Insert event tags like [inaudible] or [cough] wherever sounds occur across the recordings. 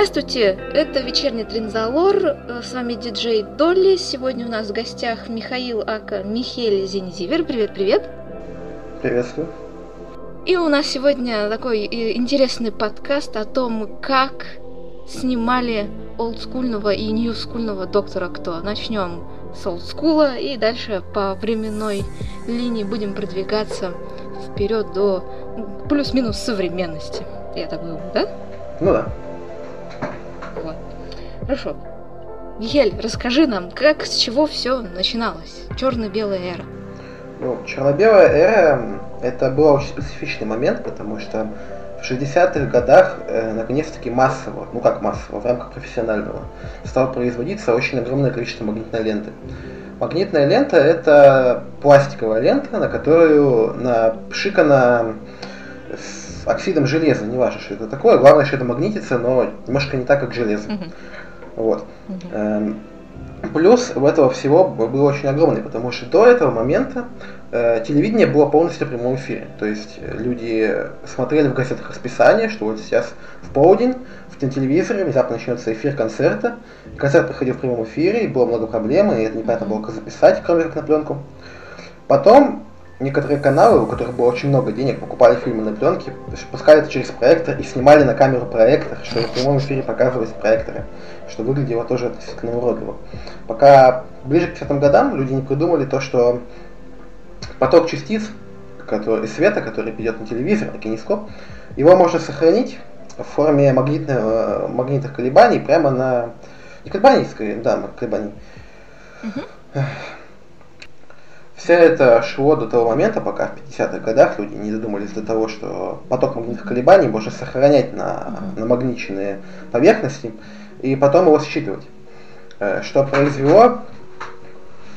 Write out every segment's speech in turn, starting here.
Здравствуйте, это вечерний Тринзалор, э, с вами диджей Долли. Сегодня у нас в гостях Михаил Ака Михель Зензивер. Привет, привет. Приветствую. И у нас сегодня такой э, интересный подкаст о том, как снимали олдскульного и ньюскульного доктора Кто. Начнем с олдскула и дальше по временной линии будем продвигаться вперед до плюс-минус современности. Я так думаю, да? Ну да. Хорошо. Михель, расскажи нам, как, с чего все начиналось? Черно-белая эра. Ну, черно-белая эра это был очень специфичный момент, потому что в 60-х годах э, наконец-таки массово, ну как массово, в рамках профессионального, стало производиться очень огромное количество магнитной ленты. Магнитная лента это пластиковая лента, на которую напшикана с оксидом железа, не важно, что это такое, главное, что это магнитится, но немножко не так, как железо. Мгм. Вот. Эм, Плюс у этого всего был очень огромный, потому что до этого момента э, телевидение было полностью в прямом эфире. То есть э, люди смотрели в газетах расписание, что вот сейчас в полдень в телевизоре внезапно начнется эфир концерта. Концерт проходил в прямом эфире, и было много проблем, и это непонятно было как записать, кроме как на пленку. Потом некоторые каналы, у которых было очень много денег, покупали фильмы на пленке, пускали это через проектор и снимали на камеру проектор, что в прямом эфире показывались проекторы, что выглядело тоже относительно уродливо. Пока ближе к 50 годам люди не придумали то, что поток частиц который, света, который идет на телевизор, на кинескоп, его можно сохранить в форме магнитного, магнитных колебаний прямо на... Не колебаний, скорее, да, колебаний. Мгм. Все это шло до того момента, пока в 50-х годах люди не додумались до того, что поток магнитных колебаний можно сохранять на намагниченные поверхности и потом его считывать. Э, Что произвело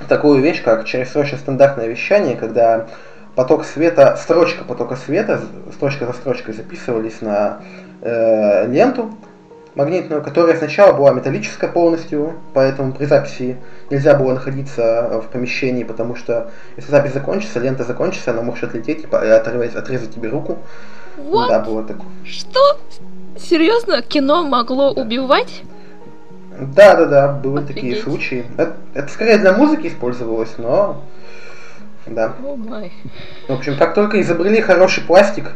такую вещь, как через срочно стандартное вещание, когда поток света, строчка потока света, строчка за строчкой записывались на э, ленту магнитную, которая сначала была металлическая полностью, поэтому при записи нельзя было находиться в помещении, потому что если запись закончится, лента закончится, она может отлететь и оторвать, отрезать тебе руку. Вот, Да, было такое. что? Серьезно, кино могло убивать? Да, да, да, были такие Офигеть. случаи. Это, это скорее для музыки использовалось, но да. О май. В общем, как только изобрели хороший пластик,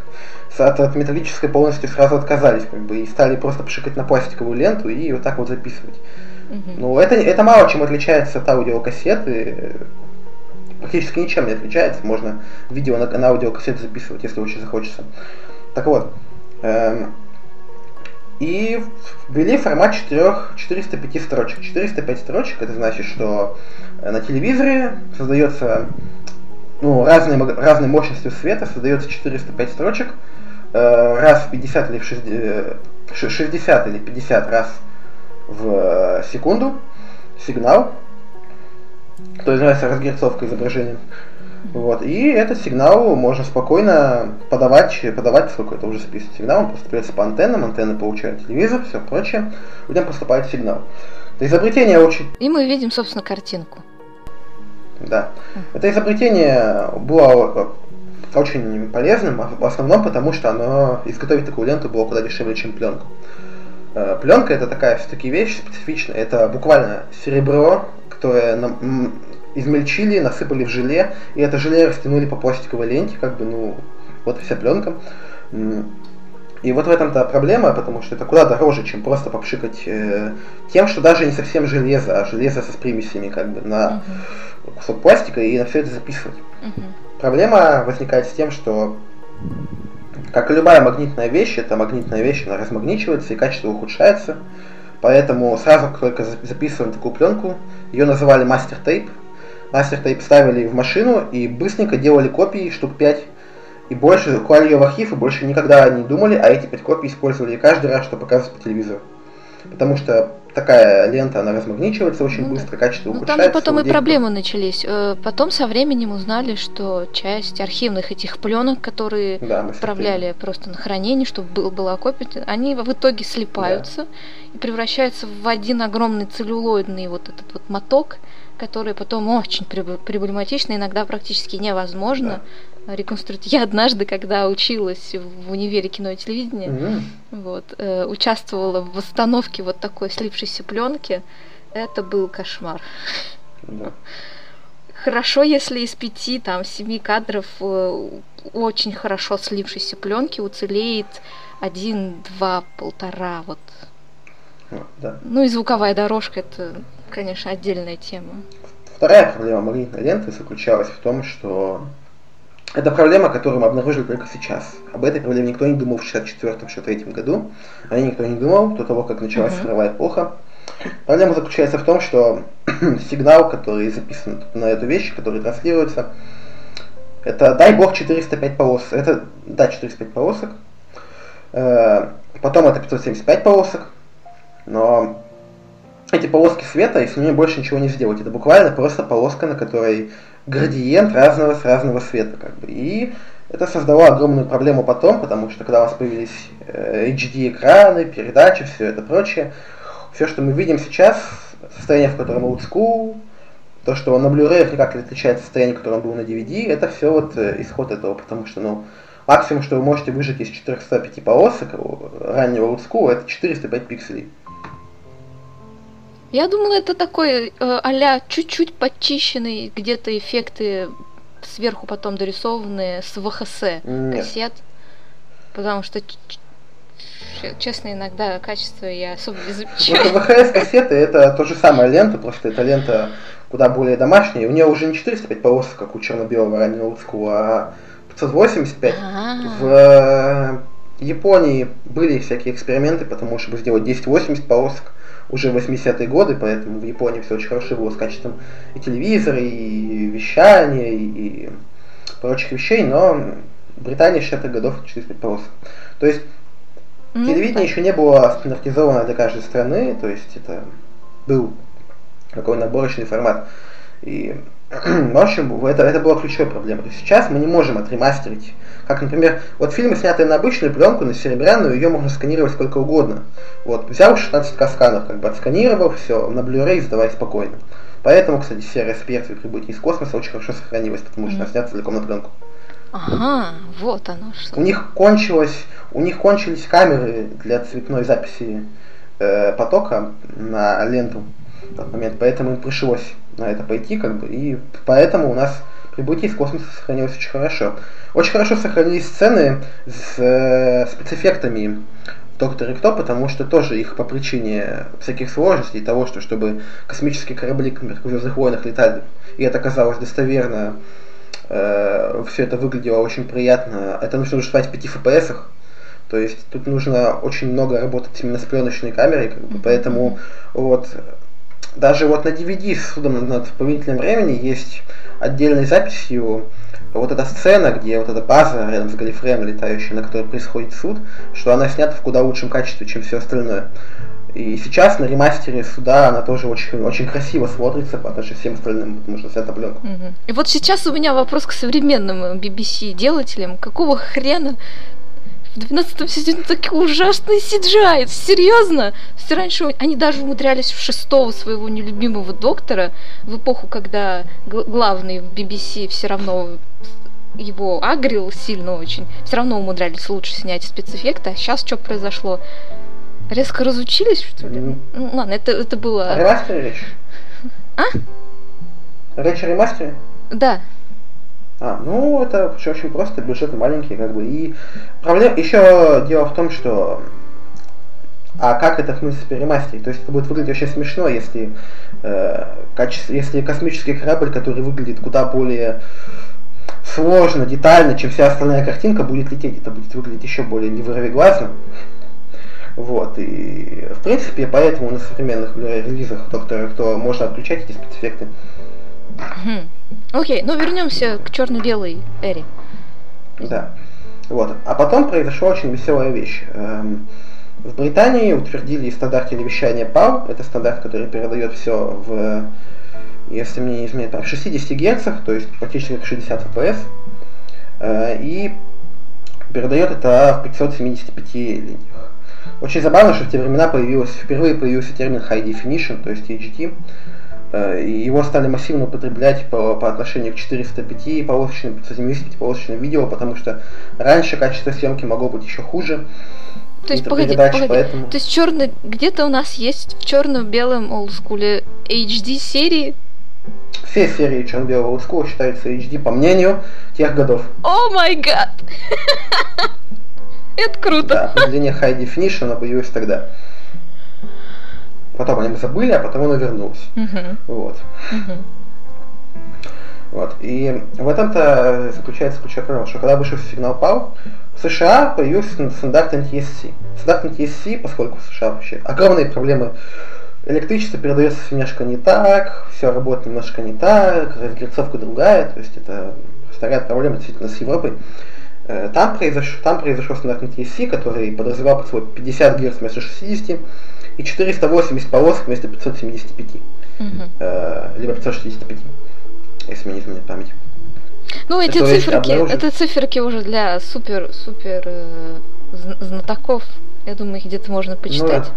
от, от металлической полностью сразу отказались, как бы, и стали просто пшикать на пластиковую ленту и вот так вот записывать. Ну, это, это мало чем отличается от аудиокассеты. Практически ничем не отличается. Можно видео на, на аудиокассету записывать, если очень захочется. Так вот. эм, и ввели формат 4, 405 строчек. 405 строчек, это значит, что э, на телевизоре создается ну, разной, разной мощностью света, создается 405 строчек, э, раз в 50 или в 60, э, ш- 60 или 50 раз в э, секунду сигнал, то называется разгерцовка изображения. Вот. И этот сигнал можно спокойно подавать, подавать, поскольку это уже записан сигнал, он поступает по антеннам, антенны получают телевизор, все прочее, людям поступает сигнал. Это изобретение очень И мы видим, собственно, картинку. да. Это изобретение было э, очень полезным, а в основном потому, что оно изготовить такую ленту было куда дешевле, чем пленку. Пленка это такая все-таки вещь специфичная. Это буквально серебро, которое нам- измельчили, насыпали в желе, и это желе растянули по пластиковой ленте, как бы, ну, вот вся пленка. И вот в этом-то проблема, потому что это куда дороже, чем просто попшикать э, тем, что даже не совсем железо, а железо со примесями как бы на Мгм. кусок пластика и на все это записывать. Мгм. Проблема возникает с тем, что как и любая магнитная вещь, эта магнитная вещь, она размагничивается и качество ухудшается. Поэтому сразу, как только за- записываем такую пленку, ее называли мастер тейп. Мастер тейп ставили в машину и быстренько делали копии, штук 5. И больше клали ее в архив и больше никогда не думали, а эти 5 копий использовали каждый раз, чтобы показывать по телевизору. Потому что такая лента, она размагничивается очень Ну да. быстро, качество Ну, там ухудшается. и потом и проблемы начались. Э, Потом со временем узнали, что часть архивных этих пленок, которые Да, отправляли просто на хранение, чтобы был, была копия, они в итоге слипаются и превращаются в один огромный целлюлоидный вот этот вот моток, который потом очень проблематично, иногда практически невозможно реконструировать. Я однажды, когда училась в универе кино и телевидения, Мгм. вот, э, участвовала в восстановке вот такой слипшейся пленки. Это был кошмар. Да. Хорошо, если из пяти, там, семи кадров э, очень хорошо слившейся пленки уцелеет один, два, полтора, вот. Вот, да. Ну и звуковая дорожка, это, конечно, отдельная тема. Вторая проблема магнитной ленты заключалась в том, что это проблема, которую мы обнаружили только сейчас. Об этой проблеме никто не думал в 64-63 году. О ней никто не думал до того, как началась Мгм. цифровая эпоха. Проблема заключается в том, что [clears throat] сигнал, который записан на эту вещь, который транслируется, это, дай бог, 405 полос. Это, да, 405 полосок. Э, Потом это 575 полосок. Но эти полоски света, и с ними больше ничего не сделать. Это буквально просто полоска, на которой градиент разного с разного света. Как бы. И это создало огромную проблему потом, потому что когда у нас появились э, HD-экраны, передачи, все это прочее, все, что мы видим сейчас, состояние, в котором old school, то, что на Blu-ray никак не отличается от состояния, которое было на DVD, это все вот э, исход этого, потому что, ну, максимум, что вы можете выжать из 405 полосок э, раннего old school, это 405 пикселей. Я думала, это такой а чуть-чуть подчищенный, где-то эффекты сверху потом дорисованные с ВХС Нет. кассет. Потому что, честно, иногда качество я особо не замечаю. Вот ВХС кассеты это то же самая лента, просто эта лента куда более домашняя. У нее уже не 405 полосок, как у черно-белого раннего олдскула, а 585. А, В э, Японии были всякие эксперименты, потому чтобы сделать 1080 полосок уже в 80-е годы, поэтому в Японии все очень хорошо было с качеством и телевизора, и вещания, и прочих вещей, но в Британии 60-х годов 405 полосок. То есть ну, Телевидение еще не было стандартизовано для каждой страны, то есть это был такой наборочный формат. И, [clears throat] в общем, это, это была ключевая проблема. То есть сейчас мы не можем отремастерить. Как, например, вот фильмы, снятые на обычную пленку, на серебряную, ее можно сканировать сколько угодно. Вот, взял 16 сканов, как бы отсканировал, все, на Blu-ray сдавай спокойно. Поэтому, кстати, серия «Смерть» при прибытии из космоса очень хорошо сохранилась, потому что она Мгм. снята целиком на пленку. Ага, вот оно что. У них кончилось, у них кончились камеры для цветной записи э, потока на ленту в тот момент, поэтому им пришлось на это пойти, как бы, и поэтому у нас прибытие из космоса сохранилось очень хорошо. Очень хорошо сохранились сцены с э, спецэффектами в Докторе Кто, потому что тоже их по причине всяких сложностей, того, что чтобы космические корабли, в Звездных войнах летали, и это казалось достоверно, все это выглядело очень приятно. Это нужно ждать в 5 FPS. То есть тут нужно очень много работать именно с пленочной камерой, как бы, поэтому вот даже вот на DVD с судом над повелителем времени есть отдельной записью вот эта сцена, где вот эта база рядом с Галифреем летающая, на которой происходит суд, что она снята в куда лучшем качестве, чем все остальное. И сейчас на ремастере суда она тоже очень, очень красиво смотрится по отношению всем остальным, потому что снята пленку. Мгм. И вот сейчас у меня вопрос к современным э, BBC делателям. Какого хрена в 12 сезоне такие ужасные CGI? Серьезно? Есть раньше они даже умудрялись в шестого своего нелюбимого доктора, в эпоху, когда гл- главный в BBC все равно его агрил сильно очень, все равно умудрялись лучше снять спецэффекты, а сейчас что произошло? Резко разучились, что ли? Мгм. Ну ладно, это, это было... ремастере речь? А? Речь о ремастере? Да. А, ну это очень просто, бюджет маленький, как бы. И проблема еще дело в том, что а как это в принципе ремастерить? То есть это будет выглядеть очень смешно, если э, качество, если космический корабль, который выглядит куда более сложно, детально, чем вся остальная картинка, будет лететь, это будет выглядеть еще более невыровиглазно. Вот, и в принципе, поэтому на современных Blu-ray релизах Доктора Кто можно отключать эти спецэффекты. Окей, ну вернемся к черно-белой эре. Да. Вот. А потом произошла очень веселая вещь. Эм, В Британии утвердили стандарт телевещания PAL. Это стандарт, который передает все в, если мне не изменяет, в 60 Гц, то есть практически как 60 FPS. И передает это в 575 линиях. Очень забавно, что в те времена появилась, впервые появился термин High Definition, то есть HD. Э, его стали массивно употреблять по, по отношению к 405 полосочным, 575 полосочным видео, потому что раньше качество съемки могло быть еще хуже. То есть, погоди, погоди. Поэтому... То есть черный, где-то у нас есть в черно-белом олдскуле HD серии? Все серии черно-белого олдскула считаются HD по мнению тех годов. О май гад! [laughs] Это круто. Да, определение High Definition появилось тогда. Потом они забыли, а потом оно вернулось. Uh-huh. Вот. Uh-huh. Вот. И в этом-то заключается ключевая проблема, что когда вышел сигнал PAL, в США появился стандарт NTSC. Стандарт NTSC, поскольку в США вообще огромные проблемы электричество передается немножко не так, все работает немножко не так, разгерцовка другая, то есть это старая проблема действительно с Европой. Э, там произошел, там произошел стандарт NTSC, который подразумевал под собой 50 Гц вместо 60 и 480 полосок вместо 575, угу. э, либо 565, если мне не изменяет память. Ну, эти То циферки, обнаружит... это циферки уже для супер, супер э, знатоков. Я думаю, их где-то можно почитать.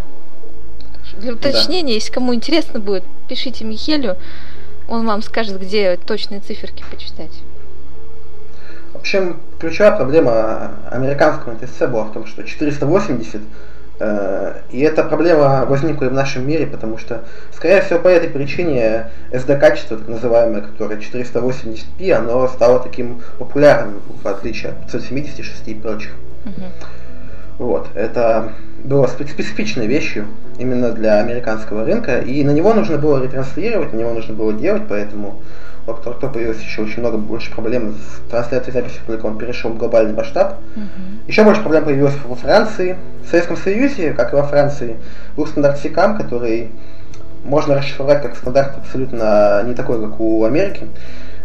Ну, Для уточнения, да. если кому интересно будет, пишите Михелю, он вам скажет, где точные циферки почитать. В общем, ключевая проблема американского НТСЦ была в том, что 480 э, и эта проблема возникла и в нашем мире, потому что, скорее всего, по этой причине SD-качество, так называемое, которое 480p, оно стало таким популярным, в отличие от 576 и прочих. Uh-huh. Вот, это было специфичной вещью именно для американского рынка, и на него нужно было ретранслировать, на него нужно было делать, поэтому у Доктор Кто появилось еще очень много больше проблем с трансляцией записи, только он перешел в глобальный масштаб. Uh-huh. Еще больше проблем появилось во Франции. В Советском Союзе, как и во Франции, был стандарт SICAM, который можно расшифровать как стандарт абсолютно не такой, как у Америки.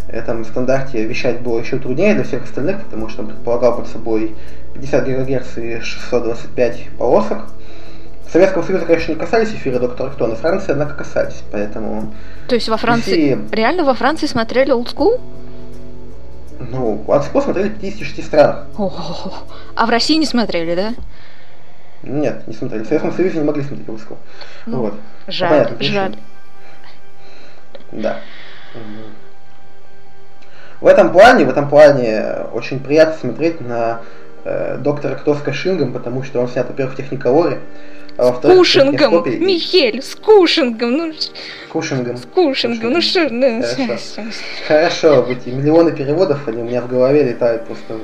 В этом стандарте вещать было еще труднее для всех остальных, потому что он предполагал под собой 50 ГГц и 625 полосок. Советского Союза, конечно, не касались эфира Доктора Кто, но Франции, однако, касались, поэтому... То есть во Франции... DC... Реально во Франции смотрели Old School? Ну, Old School смотрели в 56 странах. О-о-о. А в России не смотрели, да? Нет, не смотрели. В Советском Союзе не могли смотреть Old School. Ну, вот. Жаль, Понятно, жаль. Да. В этом плане, в этом плане очень приятно смотреть на э, доктора Кто с Кашингом, потому что он снят, во-первых, в Техниколоре, а с Кушингом, Михель, с Кушингом, ну... С Кушингом. С Кушингом, ну что... Ну, Хорошо, Хорошо эти миллионы переводов, они у меня в голове летают просто...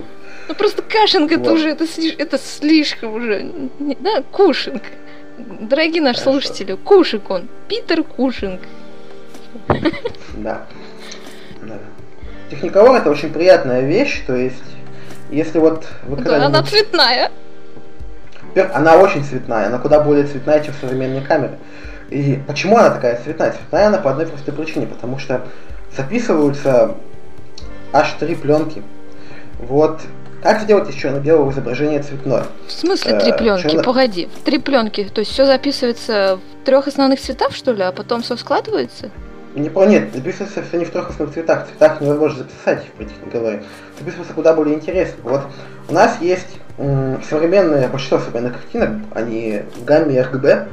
Ну просто Кашинг вот. это уже, это, это слишком уже, да, Кушинг. Дорогие наши Хорошо. слушатели, Кушинг он, Питер Кушинг. Да. да. Техниковар это очень приятная вещь, то есть, если вот вы Да, она цветная. Она очень цветная, она куда более цветная, чем современные камеры. И почему она такая цветная? Цветная она по одной простой причине, потому что записываются аж три пленки. Вот как сделать из черно-белого изображения цветное? В смысле три пленки? Э, черно... Погоди, три пленки. То есть все записывается в трех основных цветах, что ли, а потом все складывается? Не, нет, записывается все не в трех основных цветах. В цветах невозможно записать, в этих не говорю. Записывается куда более интересно. Вот у нас есть современные, большинство современных картинок, они в гамме RGB,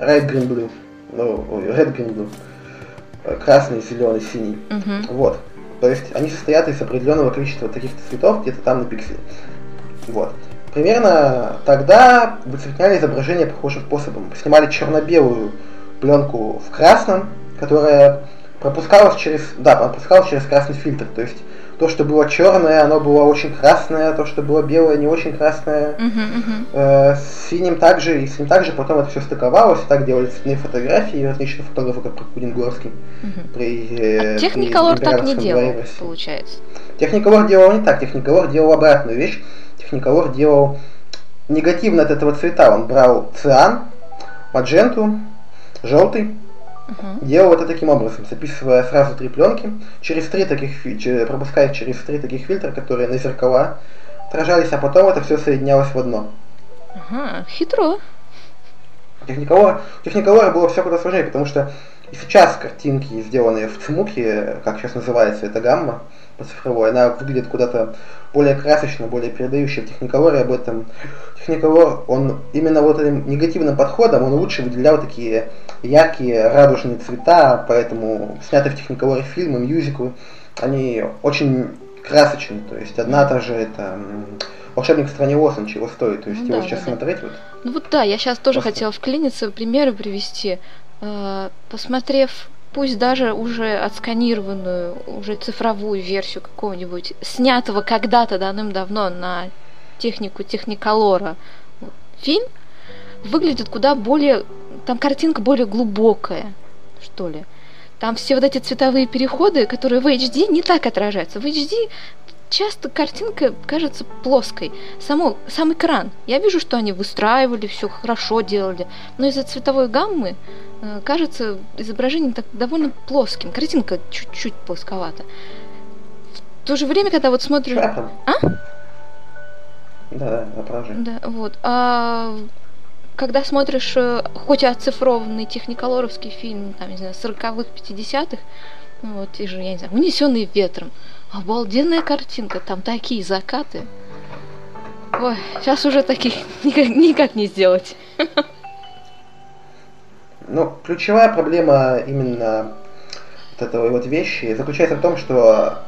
Red, Green, Blue, ну, Red, Green, Blue, э, красный, зеленый, синий. Uh-huh. Вот. То есть они состоят из определенного количества таких-то цветов где-то там на пикселе. Вот. Примерно тогда выцветняли изображение похожим способом. Снимали черно-белую пленку в красном, которая пропускалась через, да, пропускалась через красный фильтр. То есть то, что было черное, оно было очень красное, то, что было белое, не очень красное. Uh-huh, uh-huh. Э, с синим также, и с ним также потом это все стыковалось, и так делали цветные фотографии, различные фотографы, как Прокудин Горский. Uh-huh. При, э, а Техниколор так не делал, получается. Техниколор делал не так, Техниколор делал обратную вещь. Техниколор делал негативно от этого цвета. Он брал циан, мадженту, желтый, Uh-huh. Делал это таким образом, записывая сразу три пленки, через три таких, пропуская через три таких фильтра, которые на зеркала отражались, а потом это все соединялось в одно. Ага, хитро. Техниколора, техниколора было все куда сложнее, потому что и сейчас картинки, сделанные в цмуке, как сейчас называется эта гамма, по цифровой. Она выглядит куда-то более красочно, более передающая в техниколоре об этом. Техниколор, он именно вот этим негативным подходом, он лучше выделял такие яркие радужные цвета, поэтому снятые в техниколоре фильмы, мюзиклы, они очень красочные. То есть одна та же это волшебник в стране Оз, он чего стоит. То есть ну, его да, сейчас да, смотреть вот. Ну вот да, я сейчас тоже Просто... хотела вклиниться, примеры привести. Э, посмотрев пусть даже уже отсканированную, уже цифровую версию какого-нибудь, снятого когда-то давным-давно на технику техниколора фильм, выглядит куда более... Там картинка более глубокая, что ли. Там все вот эти цветовые переходы, которые в HD не так отражаются. В HD часто картинка кажется плоской. Само, сам экран. Я вижу, что они выстраивали, все хорошо делали, но из-за цветовой гаммы кажется изображение так довольно плоским. Картинка чуть-чуть плосковата. В то же время, когда вот смотришь... А? Да, да, Да, вот. А когда смотришь э, хоть и оцифрованный техниколоровский фильм, там, не знаю, 40-х, 50-х, вот, и же, я не знаю, унесенный ветром, Обалденная картинка, там такие закаты. Ой, сейчас уже таких [laughs] никак, никак не сделать. [laughs] Ну, ключевая проблема именно вот этой вот вещи заключается в том, что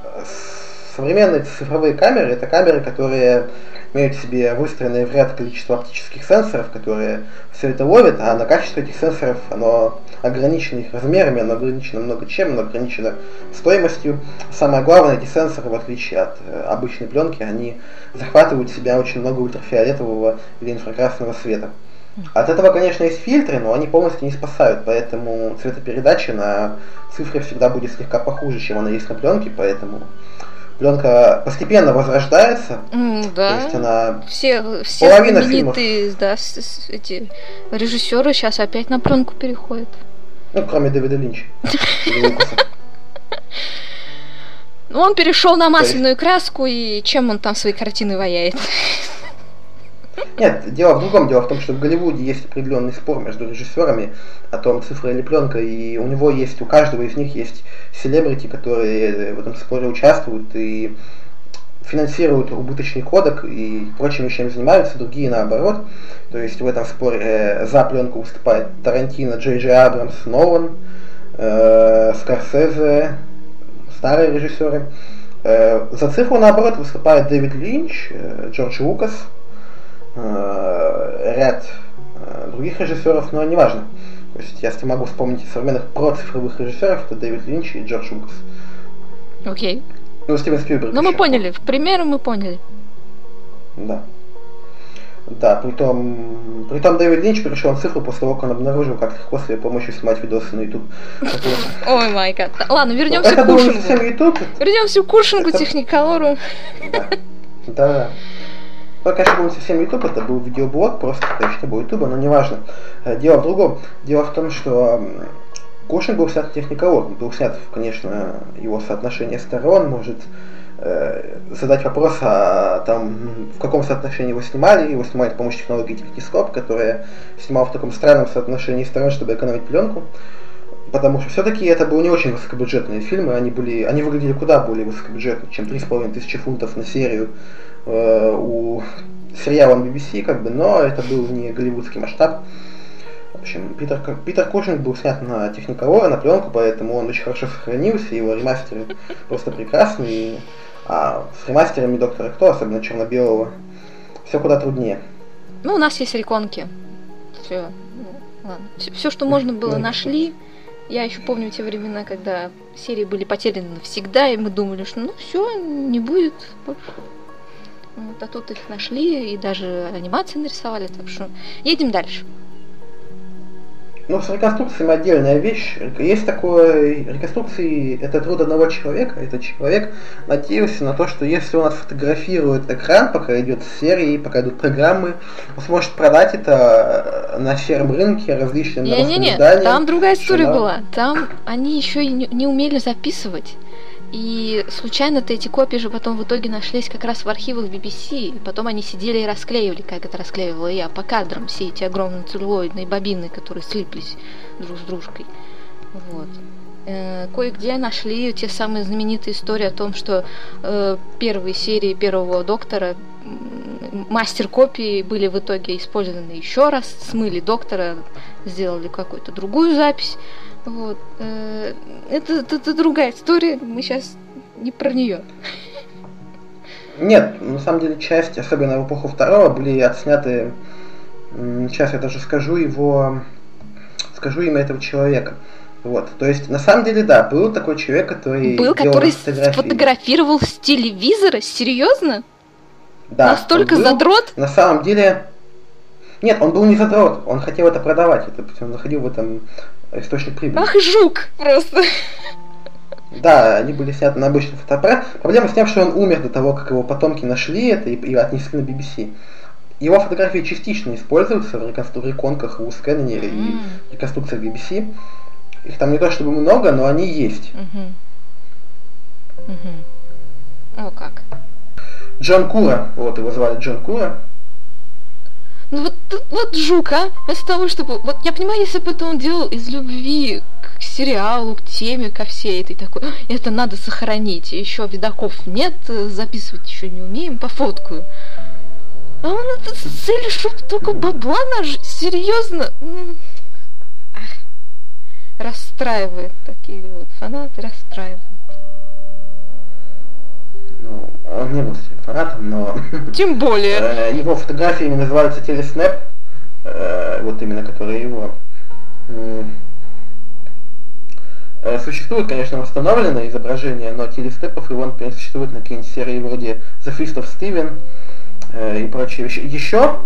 современные цифровые камеры это камеры, которые имеют в себе выстроенное в ряд количество оптических сенсоров, которые все это ловят, а на качество этих сенсоров оно ограничено их размерами, оно ограничено много чем, оно ограничено стоимостью. Самое главное, эти сенсоры, в отличие от э, обычной пленки, они захватывают в себя очень много ультрафиолетового или инфракрасного света. От этого, конечно, есть фильтры, но они полностью не спасают, поэтому цветопередача на цифре всегда будет слегка похуже, чем она есть на пленке, поэтому пленка постепенно возрождается. Mm, да. То есть она все, все половина фильмов... да, с, с, эти режиссеры сейчас опять на пленку переходят. Ну, кроме Дэвида Линча. Ну, он перешел на масляную краску, и чем он там свои картины ваяет? Нет, дело в другом. Дело в том, что в Голливуде есть определенный спор между режиссерами о том, цифра или пленка, и у него есть, у каждого из них есть селебрити, которые в этом споре участвуют и финансируют убыточный кодек и прочими вещами занимаются, другие наоборот. То есть в этом споре э, за пленку выступает Тарантино, Джей Джей Абрамс, Нолан, э, Скорсезе, старые режиссеры. Э, за цифру наоборот выступает Дэвид Линч, э, Джордж Лукас, Э, ряд э, других режиссеров, но не важно. То есть я могу вспомнить современных процифровых режиссеров, это Дэвид Линч и Джордж Лукас. Окей. Okay. Ну, Стивен Спилберг. Ну, мы поняли, в примеры мы поняли. Да. Да, притом, притом Дэвид Линч перешел на цифру после того, как он обнаружил, как легко себе помощью снимать видосы на YouTube. [laughs] Ой, май гад. Ладно, вернемся к Куршингу. Вернемся к Куршингу, Техниколору. Да. Ну, конечно, был совсем YouTube, это был видеоблог, просто конечно, не был YouTube, но неважно. Э, дело в другом. Дело в том, что Кошин был снят техниколог, был снят, конечно, его соотношение сторон, может э, задать вопрос, а там в каком соотношении его снимали, его снимали с помощью технологии технископ, которая снимала в таком странном соотношении сторон, чтобы экономить пленку. Потому что все-таки это были не очень высокобюджетные фильмы, они были, они выглядели куда более высокобюджетно, чем 3,5 тысячи фунтов на серию Э, у сериала BBC, как бы, но это был не голливудский масштаб. В общем, Питер, Питер Кушинг был снят на техниколора, на пленку, поэтому он очень хорошо сохранился, его ремастеры просто прекрасные. А с ремастерами Доктора Кто, особенно черно-белого, все куда труднее. Ну, у нас есть реконки. Все. Ладно. Все, все что можно было, нашли. Я еще помню те времена, когда серии были потеряны навсегда, и мы думали, что ну все, не будет больше. Вот, а тут их нашли и даже анимации нарисовали, так что едем дальше. Ну, с реконструкциями отдельная вещь. Есть такое, реконструкции это труд одного человека. Этот человек надеялся на то, что если он отфотографирует экран, пока идет серии, пока идут программы, он сможет продать это э, на сером рынке различным не, не, не, там другая история была. Там они еще и не умели записывать. И случайно-то эти копии же потом в итоге нашлись как раз в архивах BBC, и потом они сидели и расклеивали, как это расклеивала я, по кадрам все эти огромные целлулоидные бобины, которые слиплись друг с дружкой. Вот. Э, кое-где нашли те самые знаменитые истории о том, что э, первые серии первого доктора мастер копии были в итоге использованы еще раз, смыли доктора, сделали какую-то другую запись. Вот. Э, это, это, это другая история, мы сейчас не про нее. Нет, на самом деле часть, особенно в эпоху второго, были отсняты. Сейчас я даже скажу его, скажу имя этого человека. Вот, то есть, на самом деле, да, был такой человек, который... Был, который сфотографировал с телевизора? Серьезно? Да. Настолько был, задрот? На самом деле... Нет, он был не задрот, он хотел это продавать, это, он заходил в этом источник прибыли. Ах, жук просто. Да, они были сняты на обычный фотоаппарат. Проблема с тем, что он умер до того, как его потомки нашли это и, и отнесли на BBC. Его фотографии частично используются в реконках в скэнере mm. и реконструкциях BBC. Их там не то чтобы много, но они есть. Mm-hmm. Mm-hmm. О, как. Джон Кура, вот его звали Джон Кура. Ну вот, вот жук, а? Вместо того, чтобы... Вот я понимаю, если бы это он делал из любви к сериалу, к теме, ко всей этой такой, это надо сохранить, еще видаков нет, записывать еще не умеем, пофоткаю. А он это с целью, чтобы только бабла наж... Серьезно? Ах, расстраивает такие вот фанаты, расстраивают. Ну, он не был фанатом, но... [laughs] Тем более. Э, его фотографии называются телеснэп, э, вот именно которые его Э, существует, конечно, восстановленное изображение, но телестепов его, например, существует на какие-нибудь серии вроде The Fist of Steven и прочие вещи. Еще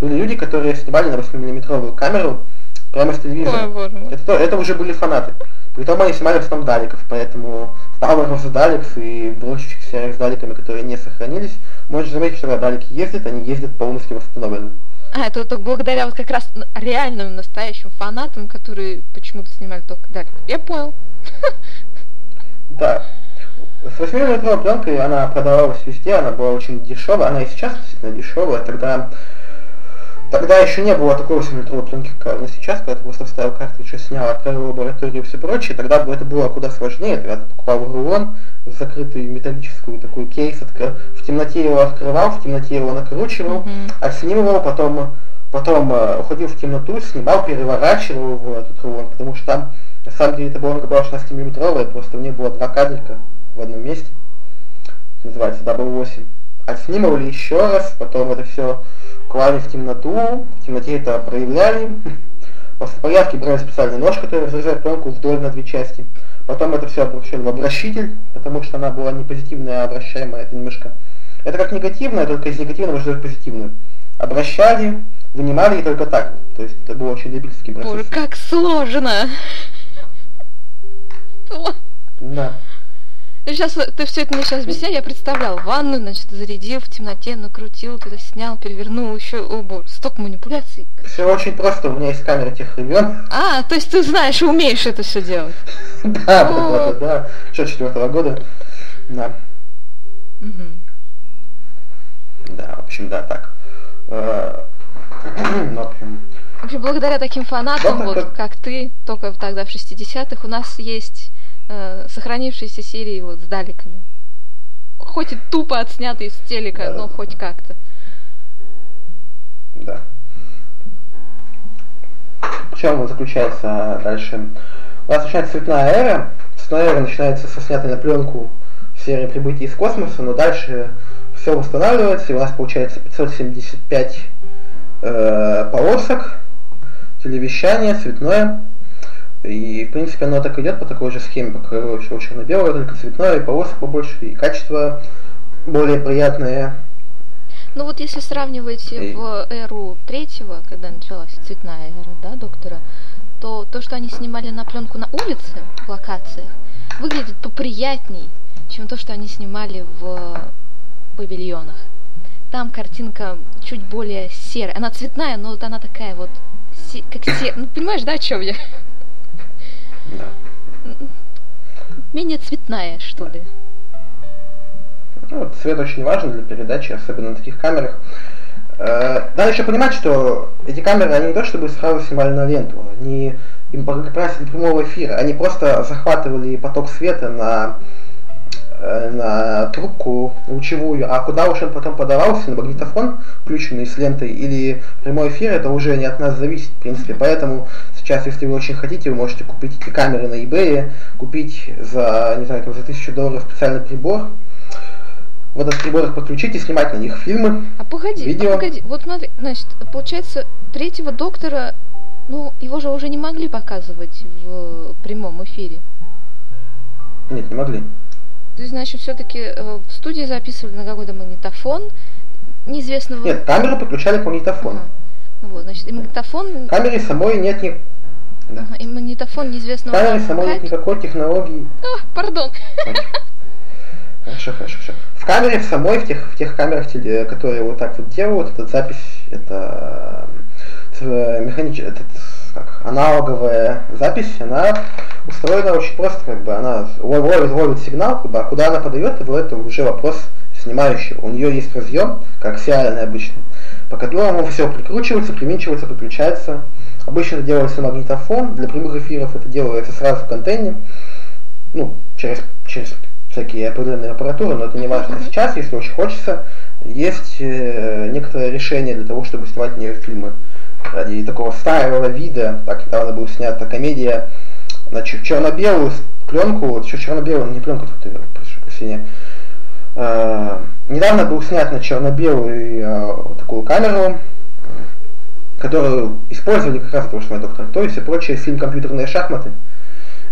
были люди, которые снимали на 8-миллиметровую камеру прямо с телевизора. Ой, это, это уже были фанаты. Притом они снимали в основном даликов, поэтому в Power of the Daleks и прочих сериях с даликами, которые не сохранились, можно заметить, что когда далики ездят, они ездят полностью восстановлены. А, это только благодаря вот как раз реальным настоящим фанатам, которые почему-то снимали только Далек. Я понял. [laughs] Да. С 8-миллиметровой пленкой она продавалась везде, она была очень дешевая, она и сейчас действительно дешевая, тогда Тогда еще не было такой 8-литровой пленки, как на сейчас, когда ты просто вставил картридж и снял, в лабораторию и все прочее, тогда бы это было куда сложнее, тогда ты покупал рулон, закрытую металлическую такую кейс, откр... в темноте его открывал, в темноте его накручивал, mm-hmm. отснимал, потом, потом э, уходил в темноту, снимал, переворачивал его, этот рулон, потому что там, на самом деле, эта пленка была 16-миллиметровая, просто в ней было два кадрика в одном месте, называется W8 отснимывали еще раз, потом это все клали в темноту, в темноте это проявляли. [laughs] После появки брали специальный нож, который разрезает пленку вдоль на две части. Потом это все обращали в обращитель, потому что она была не позитивная, а обращаемая, это немножко... Это как негативная, только из негативного можно сделать позитивную. Обращали, вынимали и только так. То есть это был очень любительский процесс. Боже, как сложно! [laughs] Да. Ты сейчас, ты все это мне сейчас объяснял, я представлял ванну, значит, зарядил в темноте, накрутил, туда снял, перевернул, еще, о боже, столько манипуляций. Все очень просто, у меня есть камера тех времен. А, то есть ты знаешь и умеешь это все делать. [laughs] Да, да, да, еще четвертого года. Да. Да, в общем, да, так. Э, [clears throat] в общем, в общем, благодаря таким фанатам, вот как ты, только тогда в 60-х, у нас есть э, сохранившиеся серии вот с даликами. Хоть и тупо отснятые с телека, да. но хоть как-то. Да. В чем заключается дальше? У нас начинается цветная эра. Цветная эра начинается со снятой на пленку серии прибытия из космоса, но дальше все восстанавливается, и у нас получается 575 э, полосок, телевещание, цветное. И, в принципе, оно так идет по такой же схеме, по все черно-белое, только цветное, и полосок побольше, и качество более приятное. Ну вот если сравнивать и... в эру третьего, когда началась цветная эра, да, доктора, то то, что они снимали на пленку на улице, в локациях, выглядит поприятней, чем то, что они снимали в павильонах. Там картинка чуть более серая. Она цветная, но вот она такая вот, как серая. Ну, понимаешь, да, о чем я? Да. Менее цветная, что ли. Ну, цвет очень важен для передачи, особенно на таких камерах. Э, надо еще понимать, что эти камеры, они не то чтобы сразу снимали на ленту, они им для прямого эфира. Они просто захватывали поток света на Э, на трубку лучевую, а куда уж он потом подавался, на магнитофон, включенный с лентой, или прямой эфир, это уже не от нас зависит, в принципе. Поэтому сейчас, если вы очень хотите, вы можете купить эти камеры на eBay, купить за, не знаю, там, за тысячу долларов специальный прибор, вот этот прибор подключить и снимать на них фильмы. А погоди, видео. А погоди, вот смотри, значит, получается, третьего доктора, ну, его же уже не могли показывать в прямом эфире. Нет, не могли. То есть, значит, все-таки э, в студии записывали на какой-то магнитофон неизвестного... Нет, камеру подключали к магнитофону. Ага. Вот, значит, и магнитофон... Камере самой нет ни... Ага, и магнитофон неизвестного... Камере самой нет никакой технологии. А, пардон. Хорошо, хорошо, хорошо. В камере в самой, в тех, в тех камерах, которые вот так вот делают, эта запись, это э, механическая, этот как аналоговая запись, она устроена очень просто, как бы она ловит, ловит сигнал, как бы, а куда она подает его, это уже вопрос снимающего. У нее есть разъем, как аксиальный обычно, по которому все прикручивается, приминчивается, подключается. Обычно это делается на магнитофон, для прямых эфиров это делается сразу в контейне, ну, через, через всякие определенные аппаратуры, но это не важно. Сейчас, если очень хочется, есть э, некоторое решение для того, чтобы снимать нее фильмы. Ради такого старого вида, так недавно была снята комедия, значит, черно-белую пленку, еще черно-белую, не пленку, тут, прошу прощения, э, недавно был снят на черно-белую э, такую камеру, которую использовали как раз мой доктор то есть и прочее фильм «Компьютерные шахматы».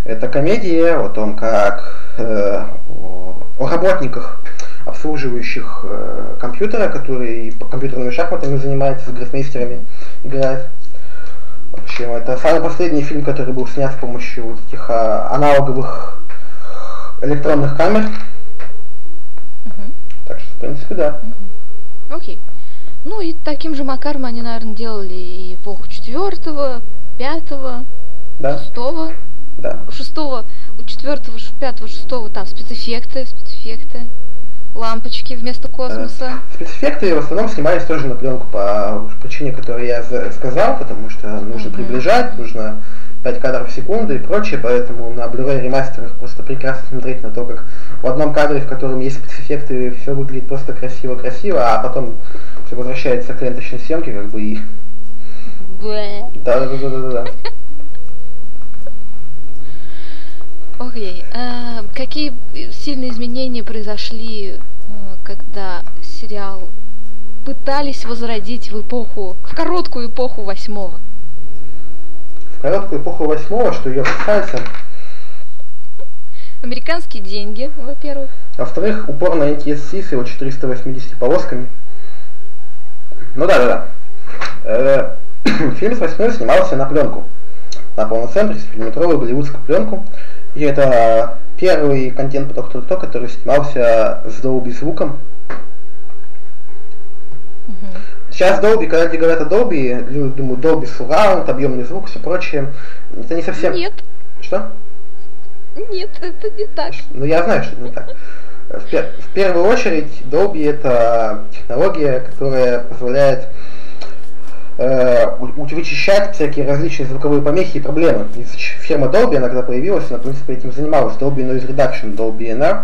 Это комедия о том, как э, о работниках обслуживающих э, компьютера, которые компьютерными шахматами занимаются, с гроссмейстерами играют. В общем, это самый последний фильм, который был снят с помощью вот этих а, аналоговых электронных камер. Угу. Так что, в принципе, да. Угу. Окей. Ну и таким же макаром они, наверное, делали и эпоху четвертого, пятого, да. шестого. Да. Шестого, у четвертого, пятого, шестого там спецэффекты, спецэффекты лампочки вместо космоса. Э, спецэффекты в основном снимались тоже на пленку по причине, которую я сказал, потому что нужно mm-hmm. приближать, нужно 5 кадров в секунду и прочее, поэтому на Blu-ray ремастерах просто прекрасно смотреть на то, как в одном кадре, в котором есть спецэффекты, все выглядит просто красиво-красиво, а потом все возвращается к ленточной съемке, как бы и... Да, да, да, да, да. Окей. А, какие сильные изменения произошли, а, когда сериал пытались возродить в эпоху, в короткую эпоху восьмого? В короткую эпоху восьмого, что ее касается? Американские деньги, во-первых. Во-вторых, упор на NTSC с его 480 полосками. Ну да, да, да. Э, [clears throat] фильм с восьмой снимался на пленку. На полноценную 30-миллиметровую голливудскую пленку. И это первый контент по Доктору Кто, который снимался с Dolby звуком. Сейчас Dolby, когда люди говорят о Dolby, люди думают Dolby Surround, объемный звук, все прочее. Это не совсем... Нет. Что? Нет, это не так. Ну я знаю, что это не так. В, пер... в первую очередь Dolby это технология, которая позволяет э, вычищать всякие различные звуковые помехи и проблемы. И фирма Dolby, она когда появилась, она, в принципе, этим занималась. Dolby Noise Reduction, Dolby NR.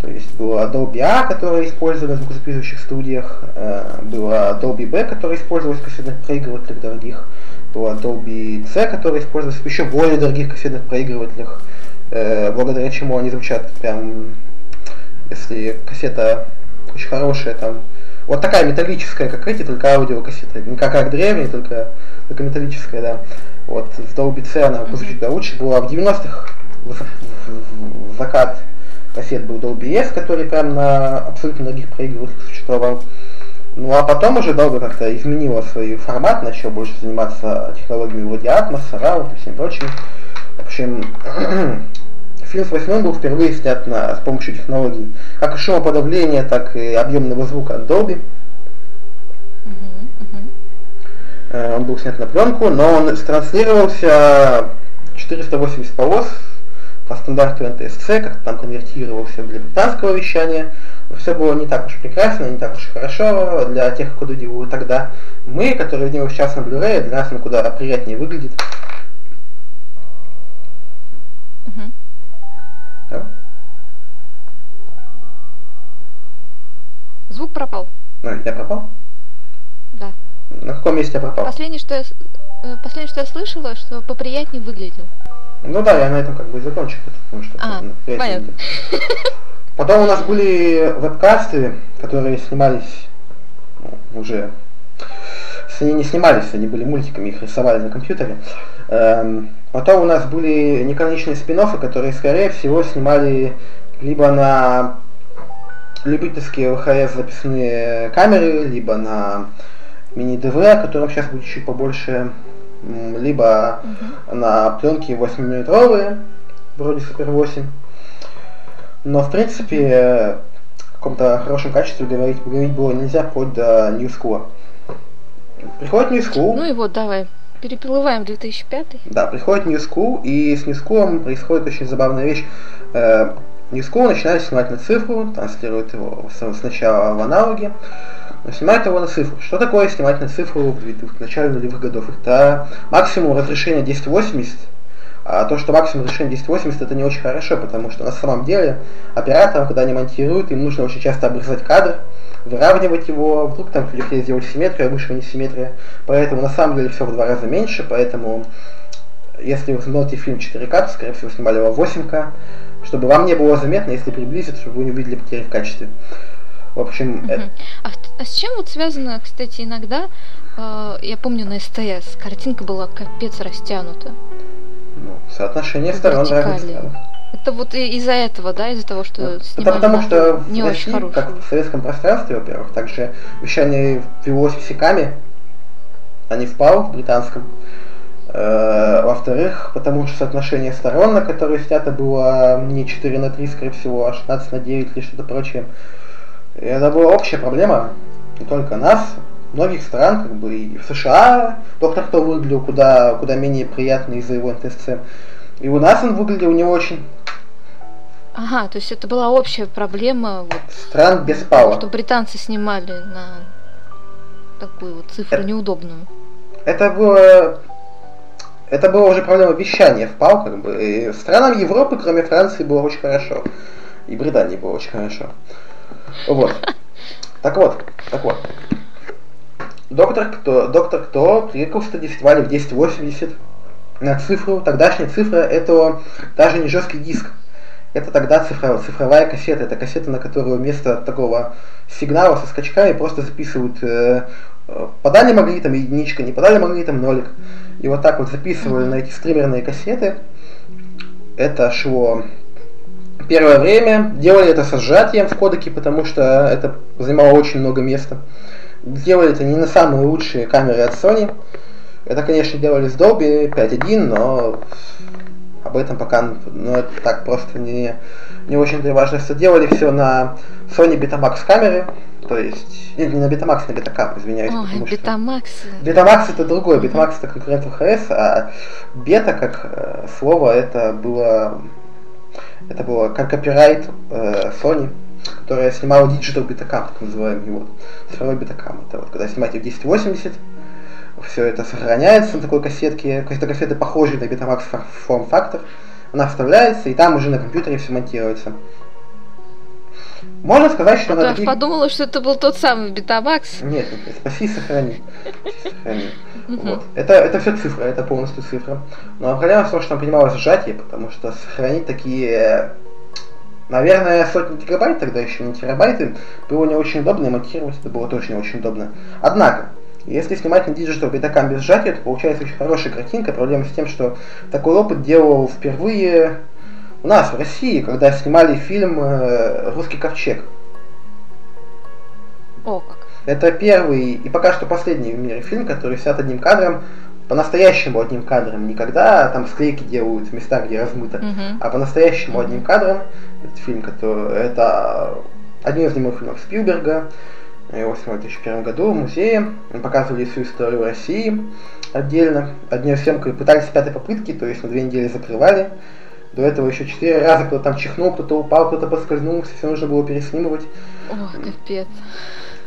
То есть была Dolby A, которая использовалась в звукозаписывающих студиях, э, была Dolby B, которая использовалась в кассетных проигрывателях дорогих, была Dolby C, которая использовалась в еще более дорогих кассетных проигрывателях, э, благодаря чему они звучат прям, если кассета очень хорошая, там вот такая металлическая, как эти, только аудиокассеты. Не как, как древние, только, только металлическая, да. Вот с Dolby C она звучит лучше. Была в 90-х в, в, в, закат кассет был Dolby S, который прям на абсолютно других проигрывателях существовал. Ну а потом уже долго как-то изменила свой формат, начал больше заниматься технологиями вроде Atmos, Surround и всем прочим. В общем, [clears throat] Фильм с восьмым был впервые снят на, с помощью технологий как шумоподавления, так и объемного звука от Dolby. Uh-huh, Он был снят на пленку, но он транслировался 480 полос по стандарту NTSC, как там конвертировался для британского вещания. Но все было не так уж прекрасно, не так уж хорошо для тех, кто его тогда. Мы, которые видим сейчас на Blu-ray, для нас он куда приятнее выглядит. где я пропал? Да. На каком месте я пропал? Последнее, что я, э, последнее, что я слышала, что поприятнее выглядел. Ну да, я на этом как бы и закончил, потому что... А, понятно. [laughs] Потом у нас были вебкасты, которые снимались ну, уже... Они не снимались, они были мультиками, их рисовали на компьютере. Эм, потом у нас были неконечные спин которые, скорее всего, снимали либо на любительские ВХС записные камеры, либо на мини-ДВ, о котором сейчас будет чуть побольше, либо угу. на пленки 8-миллиметровые, вроде Super 8. Но, в принципе, в каком-то хорошем качестве говорить, говорить было нельзя вплоть до New School. Приходит New School. Ну и вот, давай. Переплываем 2005. Да, приходит New School, и с New School происходит очень забавная вещь. School начинает снимать на цифру, транслирует его сначала в аналоге, но снимает его на цифру. Что такое снимать на цифру в начале нулевых годов? Это максимум разрешения 1080, а то, что максимум разрешения 1080, это не очень хорошо, потому что на самом деле операторам, когда они монтируют, им нужно очень часто обрезать кадр, выравнивать его, вдруг там хотели сделать симметрию, а выше несимметрия. Поэтому на самом деле все в два раза меньше, поэтому если вы смотрите фильм 4К, то, скорее всего, снимали его в 8К, чтобы вам не было заметно, если приблизить, чтобы вы не увидели потери в качестве. В общем, uh-huh. это... а, а с чем вот связано, кстати, иногда, э, я помню на СТС, картинка была капец растянута. Ну, соотношение сторон разных Это вот из-за этого, да, из-за того, что ну, Это потому что не в России, очень как в советском пространстве, во-первых, также вещание велось всеками, а не в ПАУ, в британском. Э, во-вторых, потому что соотношение сторон, на которые снято, было не 4 на 3, скорее всего, а 16 на 9 или что-то прочее. Это была общая проблема, не только нас, многих стран, как бы и в США доктор Кто выглядел куда, куда менее приятно из-за его НТСЦ. И у нас он выглядел не очень. Ага, то есть это была общая проблема вот, стран без пала. Что британцы снимали на такую вот цифру это, неудобную. Это было это была уже проблема вещания в ПАУ, как бы. И странам Европы, кроме Франции, было очень хорошо. И Британии было очень хорошо. Вот. Так вот, так вот. Доктор Кто, Доктор Кто приехал в фестивале в 1080 на цифру. Тогдашняя цифра это даже не жесткий диск. Это тогда цифровая, цифровая кассета. Это кассета, на которую вместо такого сигнала со скачками просто записывают э, подали магнитом единичка, не подали магнитом нолик. И вот так вот записывали на эти стримерные кассеты. Это шло первое время. Делали это со сжатием в кодеке, потому что это занимало очень много места. Делали это не на самые лучшие камеры от Sony. Это, конечно, делали с Dolby 5.1, но об этом пока ну, это так просто не, не очень-то важно. Что делали все на Sony Betamax камеры, то есть, нет, не на Betamax, на Betacam, извиняюсь. Ой, Betamax. Что... Betamax это другое, Betamax это конкурент ВХС, а бета как э, слово это было это было как копирайт э, Sony, которая снимала Digital Betacam, так называемый его, цифровой Betacam. Это вот когда снимаете в 1080, все это сохраняется на такой кассетке, эта кассета похожа на Betamax форм-фактор, она вставляется, и там уже на компьютере все монтируется. Можно сказать, что а она... Я подумала, что это был тот самый Betamax. Нет, нет, спаси, сохрани. сохрани. Вот. Это, это все цифра, это полностью цифра. Но проблема в том, что там принималось сжатие, потому что сохранить такие наверное, сотни гигабайт, тогда еще не терабайты, было не очень удобно, и монтировать это было тоже не очень удобно. Однако, если снимать на Digital Betacam без сжатия, то получается очень хорошая картинка. Проблема с тем, что такой опыт делал впервые у нас в России, когда снимали фильм э, «Русский ковчег». О, как. Это первый и пока что последний в мире фильм, который снят одним кадром, по-настоящему одним кадром, не когда там склейки делают в местах, где размыто, uh-huh. а по-настоящему uh-huh. одним кадром. Этот фильм, который это один из немых фильмов Спилберга, его сняли в 2001 году в музее. Мы показывали всю историю России отдельно. Одной съемкой пытались с пятой попытки, то есть на две недели закрывали. До этого еще четыре раза кто-то там чихнул, кто-то упал, кто-то поскользнулся, все нужно было переснимывать. Ох, капец.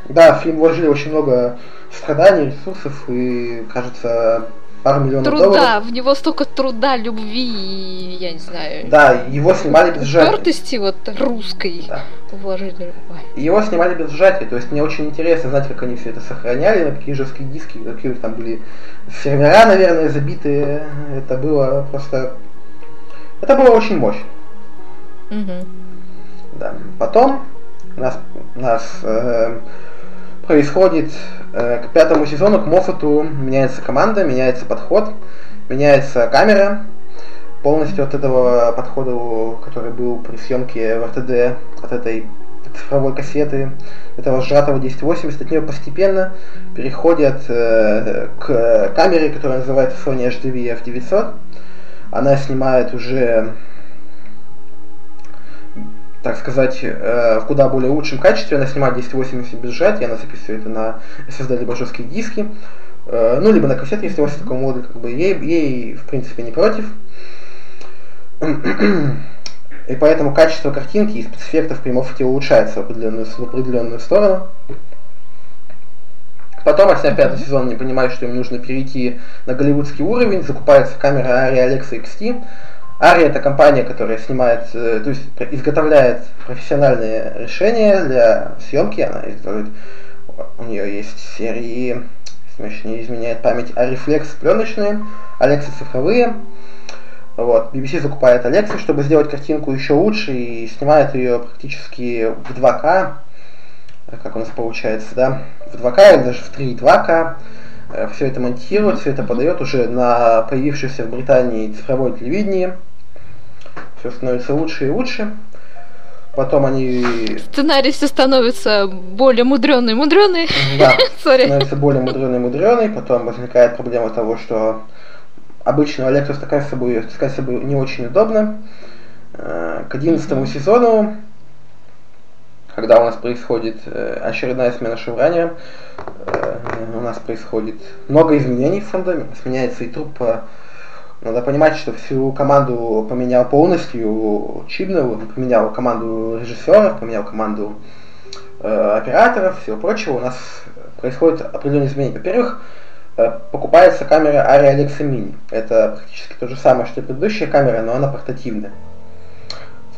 Да, в фильм вложили очень много страданий, ресурсов, и, кажется, пару миллионов труда, долларов. в него столько труда, любви, я не знаю. Да, его снимали без сжатия. Упертости вот русской Да. вложили. Ой. Его снимали без сжатия, то есть мне очень интересно знать, как они все это сохраняли, на какие жесткие диски, какие там были сервера, наверное, забитые. Это было просто... Это было очень мощно. Мгм. Да. Потом у нас, у нас э, происходит э, к пятому сезону, к Моффату меняется команда, меняется подход, меняется камера. Полностью от этого подхода, который был при съемке в РТД, от этой цифровой кассеты, этого сжатого 1080, от нее постепенно переходят э, к камере, которая называется Sony HDV F900. Она снимает уже так сказать, э, в куда более лучшем качестве. Она снимает 1080 без сжатия, она записывает это на SSD либо жесткие диски, э, ну, либо на кассеты, если у вас такой модуль, как бы ей, ей в принципе не против. И поэтому качество картинки и спецэффектов Моффате улучшается в определенную, в определенную сторону. Потом, отсняв пятый сезон, они понимают, что им нужно перейти на голливудский уровень, закупается камера Arri Alexa XT. Arri это компания, которая снимает, э, то есть изготовляет профессиональные решения для съемки. Она изготавливает, у нее есть серии, если не изменяет память, Ariflex пленочные, Alexa цифровые. Вот. BBC закупает Alexa, чтобы сделать картинку еще лучше и снимает ее практически в 2К, как у нас получается, да, в 2К или даже в 3,2К. Все это монтирует, все это подает уже на появившееся в Британии цифровое телевидение. Все становится лучше и лучше. Потом они... Сценарий все становится более мудреный, мудреный. Да, [laughs] становится более мудреный, мудреный. Потом возникает проблема того, что обычно Alexa таскать с собой, таскать с собой не очень удобно. Э, К одиннадцатому сезону, когда у нас происходит э, очередная смена шеврания, э, у нас происходит много изменений в фандоме. Сменяется и труппа. Надо понимать, что всю команду поменял полностью Чибнелл, поменял команду режиссеров, поменял команду э, операторов, всего прочего. У нас происходит определенные изменения. Во-первых, покупается камера Arri Alexa Mini. Это практически то же самое, что и предыдущая камера, но она портативная.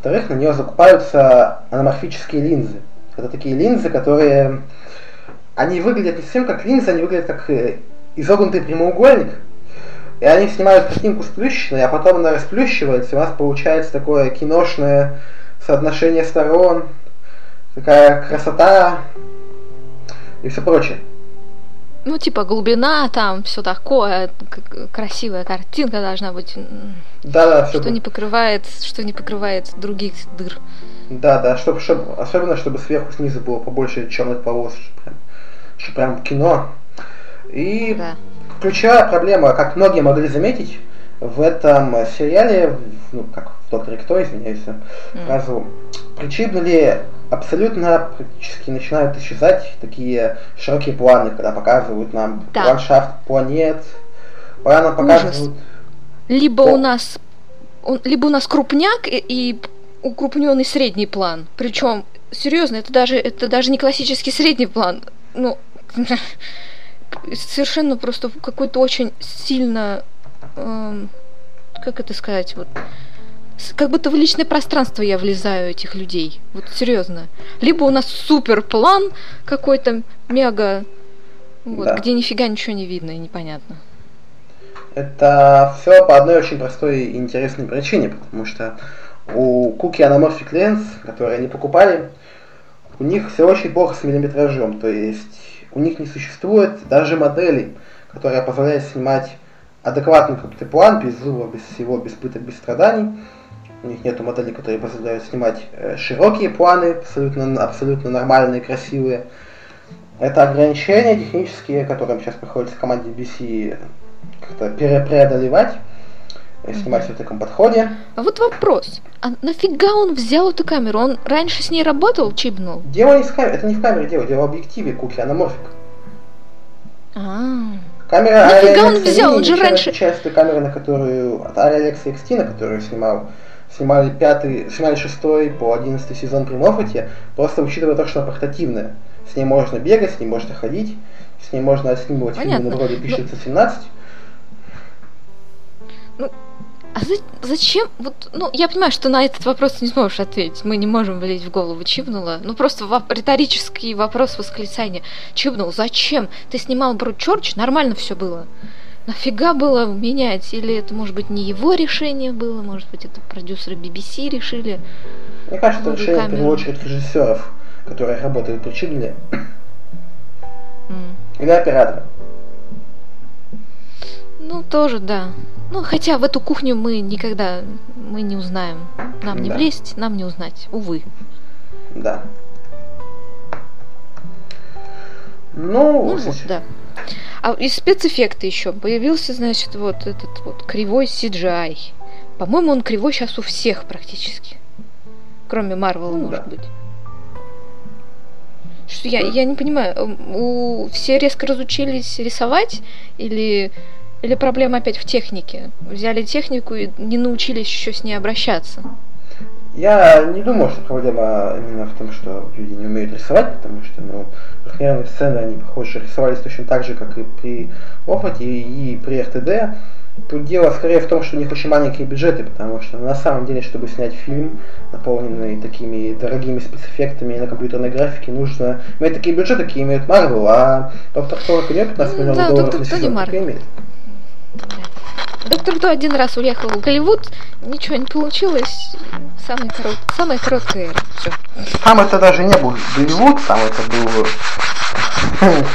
Во-вторых, на нее закупаются аноморфические линзы. Это такие линзы, которые... Они выглядят не совсем как линзы, они выглядят как э, изогнутый прямоугольник. И они снимают картинку сплющенной, а потом она расплющивается, и у нас получается такое киношное соотношение сторон, такая красота и все прочее. Ну, типа глубина, там все такое, красивая картинка должна быть, Да, да, все что не покрывает, что не покрывает других дыр. Да, да, чтобы, чтобы, особенно, чтобы сверху снизу было побольше черных полос, чтобы прям, чтобы прям кино. И Да. ключевая проблема, как многие могли заметить, в этом сериале, ну, как в Докторе Кто, извиняюсь, за М. фразу, причибнули абсолютно практически начинают исчезать такие широкие планы, когда показывают нам Да. ландшафт планет, пора нам Ужас. показывают Либо О. у нас, он- либо у нас крупняк и, и укрупненный средний план. Причем, серьезно, это даже, это даже не классический средний план. Ну, совершенно просто какой-то очень сильно, эм, как это сказать, вот, как будто в личное пространство я влезаю этих людей. Вот серьезно. Либо у нас супер план какой-то мега, вот, Да. где нифига ничего не видно и непонятно. Это все по одной очень простой и интересной причине, потому что у Cookie Anamorphic Lens, которые они покупали, у них все очень плохо с миллиметражом, то есть у них не существует даже моделей, которая позволяет снимать адекватный крупный план, без зуба, без всего, без пыток, без страданий. У них нету моделей, которые позволяют снимать э, широкие планы, абсолютно, абсолютно нормальные, красивые. Это ограничения технические, которым сейчас приходится команде BC как-то преодолевать, снимать в таком подходе. А вот вопрос. А нафига он взял эту камеру? Он раньше с ней работал, чипнул? Дело не в камере, это не в камере дело, дело в объективе Куки анаморфик. А, Камера Нафига он взял? Он же раньше- от той камеры, на которую от Alexa XT, на которую снимал снимали пятый, снимали шестой по одиннадцатый сезон при Моффате, просто учитывая то, что она портативная. С ней можно бегать, с ней можно ходить, с ней можно отснимывать фильмы на вроде Ну- 1917. Ну, а за, зачем? Вот, ну, я понимаю, что на этот вопрос не сможешь ответить. Мы не можем влезть в голову. Чибнула. Ну, просто воп- риторический вопрос восклицания. Чибнул, зачем? Ты снимал Брудчорч, нормально все было. Нафига было менять? Или это, может быть, не его решение было? Может быть, это продюсеры BBC решили? Мне кажется, это решение, в первую очередь, режиссеров, которые работают при Чибле. Mm. Или оператора. Ну, тоже, да. Ну, хотя в эту кухню мы никогда мы не узнаем. Нам не да. влезть, нам не узнать. Увы. Да. Ну, ну вот, да. А из спецэффекта еще появился, значит, вот этот вот кривой CGI. По-моему, он кривой сейчас у всех практически. Кроме Марвела, ну, может да. быть. Что я, я не понимаю, у, все резко разучились рисовать или или проблема опять в технике? Взяли технику и не научились еще с ней обращаться? Я не думаю, что проблема именно в том, что люди не умеют рисовать, потому что, ну, трехмерные сцены, они, похоже, рисовались точно так же, как и при опыте и при РТД. Тут дело скорее в том, что у них очень маленькие бюджеты, потому что на самом деле, чтобы снять фильм, наполненный такими дорогими спецэффектами на компьютерной графике, нужно иметь такие бюджеты, какие имеют Marvel, а Доктор Кто имеет 15 миллионов да, долларов на сезон, так имеет. Доктор Кто один раз уехал в Голливуд, ничего не получилось. Самый корот... Самая короткая эра. Все. Там это даже не был Голливуд, там это был [laughs]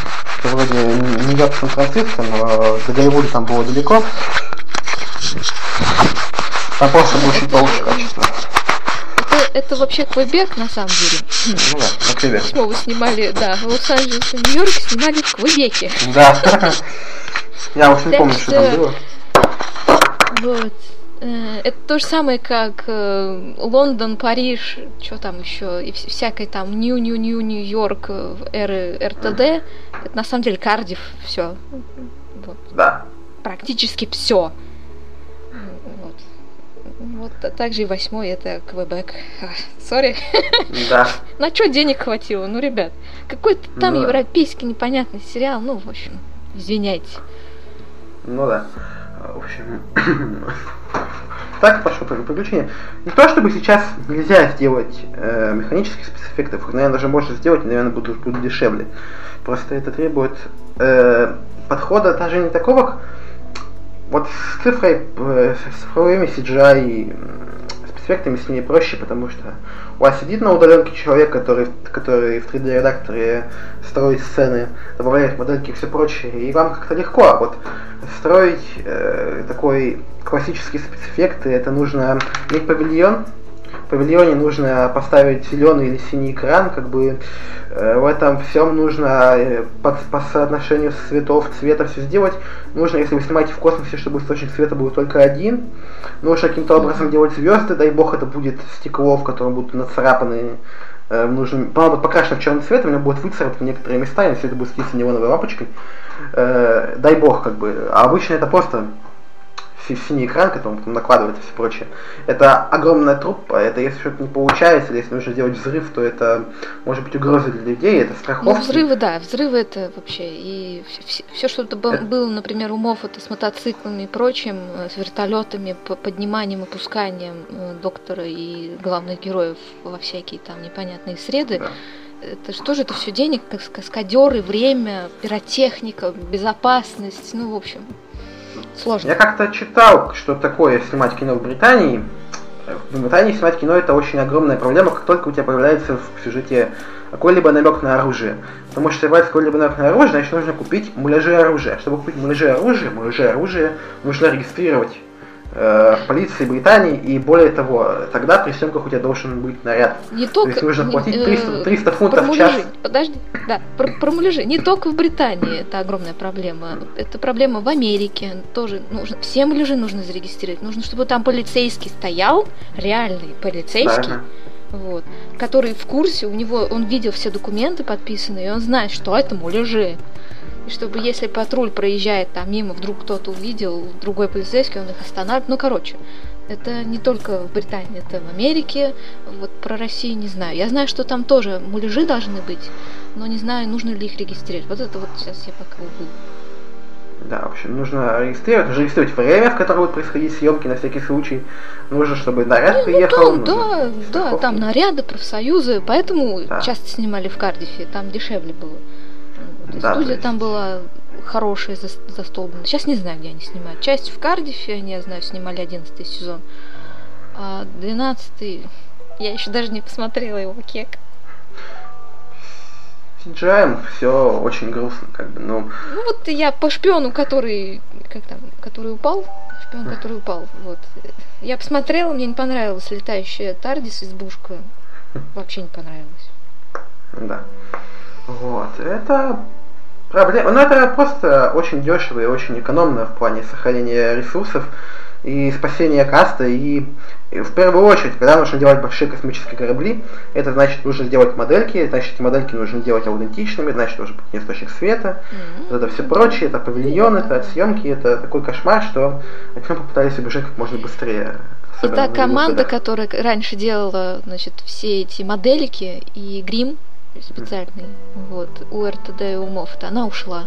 вроде Нью-Йорк, Сан-Франциско, но до Голливуда там было далеко. Там просто был чуть получше качество. Это, это вообще Квебек, на самом деле. Ну да, Квебек. Почему вы снимали, да, в Лос-Анджелесе, Нью-Йорке снимали в Квебеке. Да. [laughs] Я уж не помню, что там было. Вот. Э, это то же самое, как э, Лондон, Париж, что там еще, и всякое там Нью-Нью-Нью, Нью-Йорк, э, эры РТД. Это на самом деле Кардив, все. Вот. Да. Практически все. Вот. Вот а также и восьмой это Квебек. [laughs] Сори. Да. [laughs] На что денег хватило? Ну, ребят, какой-то там ну, европейский непонятный сериал, ну, в общем, извиняйте. Ну да. В общем, так пошло приключение. Не то чтобы сейчас нельзя сделать э, механических спецэффектов, их, наверное, даже можно сделать, наверное, будут, будут дешевле. Просто это требует э, подхода даже не такого, вот с цифрой, э, с цифровыми CGI спецэффектами с ней проще, потому что у вас сидит на удаленке человек, который, который в 3D-редакторе строит сцены, добавляет модельки и все прочее, и вам как-то легко. А вот строить э, такой классический спецэффект, это нужно иметь павильон, павильоне нужно поставить зеленый или синий экран, как бы э, в этом всем нужно э, по, по соотношению цветов, цвета все сделать. Нужно, если вы снимаете в космосе, чтобы источник света был только один, нужно каким-то образом делать звезды, дай бог это будет стекло, в котором будут нацарапаны э, нужно, по покрашено в черный цвет, у меня будут выцарапаны некоторые места, и все это будет светиться неоновой лампочкой. Э, дай бог, как бы. А обычно это просто синий экран, который потом накладывается и все прочее. Это огромная труппа, это если что-то не получается, или если нужно сделать взрыв, то это может быть угроза для людей, это страховка. Ну, взрывы, да, взрывы это вообще, и все, все что это было, например, у Моффата с мотоциклами и прочим, э, с вертолетами, подниманием и пусканием э, доктора и главных героев во всякие там непонятные среды, да это что же это все денег, каскадеры, время, пиротехника, безопасность, ну, в общем, Сложно. Я как-то читал, что такое снимать кино в Британии. В Британии снимать кино это очень огромная проблема, как только у тебя появляется в сюжете какой-либо намек на оружие. Потому что если какой-либо намек на оружие, значит нужно купить муляжи оружия. Чтобы купить муляжи оружия, муляжи оружия нужно регистрировать э, полиции Британии, и более того, тогда при съемках у тебя должен быть наряд. Не только, То есть нужно платить 300, 300 э, фунтов в час. Подожди, да, про, про муляжи. Не только в Британии это огромная проблема. Это проблема в Америке тоже. Нужно, все муляжи нужно зарегистрировать. Нужно, чтобы там полицейский стоял, реальный полицейский. Да, вот, который в курсе, у него он видел все документы подписанные, и он знает, что это муляжи. И чтобы если патруль проезжает там мимо, вдруг кто-то увидел, другой полицейский, он их останавливает. Ну, короче, это не только в Британии, это в Америке. Вот про Россию не знаю. Я знаю, что там тоже муляжи должны быть, но не знаю, нужно ли их регистрировать. Вот это вот сейчас я пока увы. Да, в общем, нужно регистрировать, нужно регистрировать время, в которое будут происходить съемки на всякий случай. Нужно, чтобы наряд Ну, приехал. там, да, да, страховки. там наряды, профсоюзы, поэтому Да. часто снимали в Кардифе, там дешевле было. Да, студия есть- там была хорошая, зас- застолбленная. Сейчас не знаю, где они снимают. Часть в Кардифе, они, я знаю, снимали 11 сезон. А 12 я еще даже не посмотрела его кек. CGI все очень грустно, как бы, но Ну вот я по шпиону, который, как там, который упал, шпион, который упал, вот. Я посмотрела, мне не понравилась летающая Тардис избушка. [laughs] Вообще не понравилось. Да. Вот. Это проблема. Ну, это просто очень дешево и очень экономно в плане сохранения ресурсов и спасения каста. И, и в первую очередь, когда нужно делать большие космические корабли, это значит нужно сделать модельки, значит эти модельки нужно делать аутентичными, значит должен быть источник света, вот это все прочее, это павильон, это съемки, это такой кошмар, что от него попытались убежать как можно быстрее. И та команда, которая раньше делала, значит, все эти моделики и грим специальный, вот, у РТД и у Мофта, она ушла.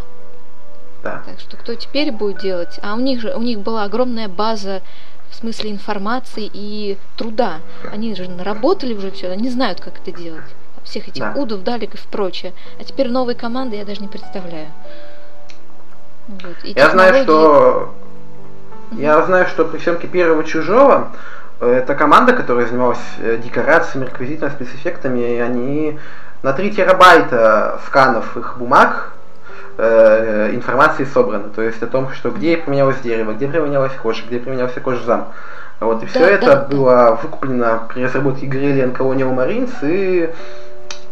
Да. Так что кто теперь будет делать? А у них же у них была огромная база в смысле информации и труда. Они же наработали уже все, они знают, как это делать. Всех этих Да. удов, даликов и прочее. А теперь новые команды я даже не представляю. Вот. И Я знаю, технологии- что я знаю, что при съемке первого чужого э, это команда, которая занималась э, декорациями, реквизитом, спецэффектами, и они на 3 терабайта сканов их бумаг э, информации собрано. То есть о том, что где применялось дерево, где применялась кожа, где применялся кожзам. Вот, и все Да, это да, было выкуплено при разработке игры Alien Colonial Marines, и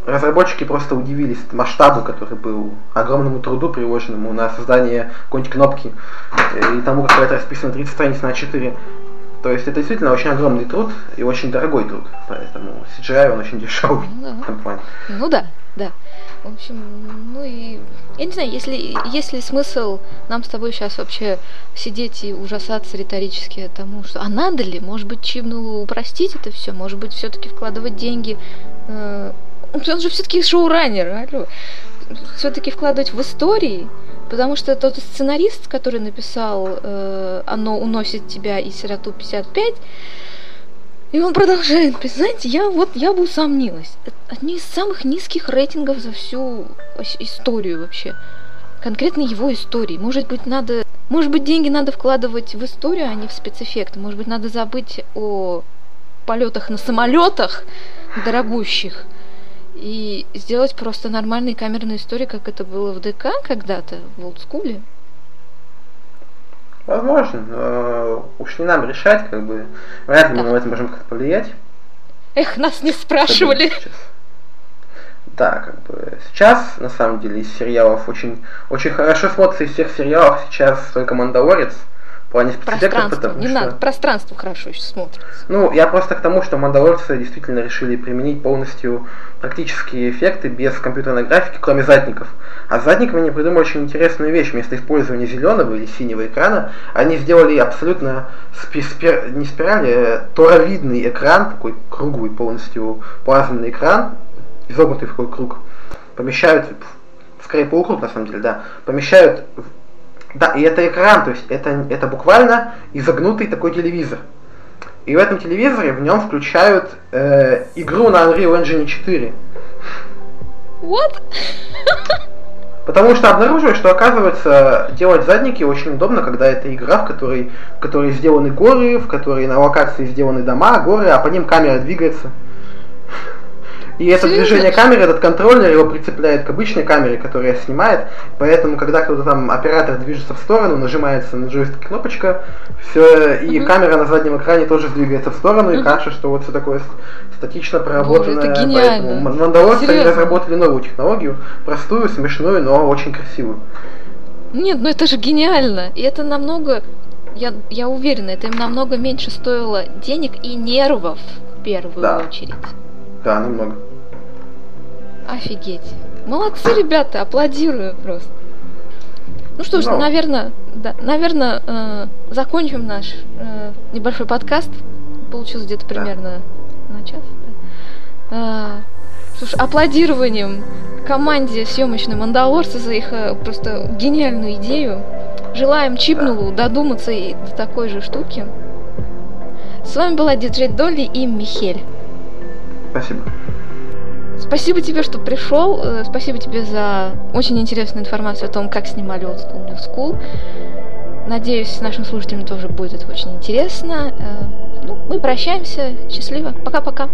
разработчики просто удивились масштабу, который был, огромному труду, приложенному на создание какой-нибудь кнопки, и тому, как это расписано 30 страниц на 4. То есть это действительно очень огромный труд и очень дорогой труд, поэтому CGI он очень дешевый Ну да. в этом плане. Ну да, да. В общем, ну и я не знаю, если есть ли смысл нам с тобой сейчас вообще сидеть и ужасаться риторически тому, что а надо ли, может быть, чем ну, упростить это все, может быть, все-таки вкладывать деньги. э, он же все-таки шоураннер, алло. Все-таки вкладывать в истории, потому что тот сценарист, который написал э, «Оно уносит тебя и сироту 55», и он продолжает писать. Знаете, я вот я бы усомнилась. Одни из самых низких рейтингов за всю историю вообще. Конкретно его истории. Может быть, надо. Может быть, деньги надо вкладывать в историю, а не в спецэффекты. Может быть, надо забыть о полетах на самолетах дорогущих и сделать просто нормальные камерные истории, как это было в ДК когда-то, в олдскуле. Возможно, но уж не нам решать, как бы, вряд ли мы Да. на это можем как-то повлиять. Эх, нас не спрашивали. Да, как бы сейчас, на самом деле, из сериалов очень, очень хорошо смотрится из всех сериалов сейчас только Мандалорец в плане Пространство. потому Не что... надо. Пространство хорошо еще смотрится. Ну, я просто к тому, что Мандалорцы действительно решили применить полностью практические эффекты без компьютерной графики, кроме задников. А с задниками они придумали очень интересную вещь. Вместо использования зеленого или синего экрана, они сделали абсолютно спи- спир- не спирали, а торовидный экран, такой круглый полностью плазменный экран, изогнутый в такой круг. Помещают, скорее полукруг на самом деле, да, помещают в- да, и это экран, то есть это, это буквально изогнутый такой телевизор. И в этом телевизоре в нем включают э, игру на Unreal Engine 4. What? Потому что обнаружили, что оказывается делать задники очень удобно, когда это игра, в которой, в которой сделаны горы, в которой на локации сделаны дома, горы, а по ним камера двигается. И это движение камеры, этот контроллер его прицепляет к обычной камере, которая снимает. Поэтому, когда кто-то там оператор движется в сторону, нажимается на джойстик кнопочка, все, и Мгм. камера на заднем экране тоже двигается в сторону, и кажется, что вот все такое статично проработанное. это гениально. Поэтому Ман- Мандалорцы разработали новую технологию, простую, смешную, но очень красивую. Нет, ну это же гениально. И это намного, я, я уверена, это им намного меньше стоило денег и нервов в первую Да. очередь. Да, намного. Офигеть. Молодцы, ребята, аплодирую просто. Ну что ж, Ну. наверное, да, наверное, э, закончим наш э, небольшой подкаст. Получилось где-то Да. примерно на час. да. Э, слушай, аплодированием команде съемочной Мандалорца за их э, просто гениальную идею. Желаем Чипнулу додуматься и до такой же штуки. С вами была диджей Долли и Михель. Спасибо. Спасибо тебе, что пришел. Э, спасибо тебе за очень интересную информацию о том, как снимали Old School New School. Надеюсь, нашим слушателям тоже будет это очень интересно. Э, ну, мы прощаемся. Счастливо. Пока-пока.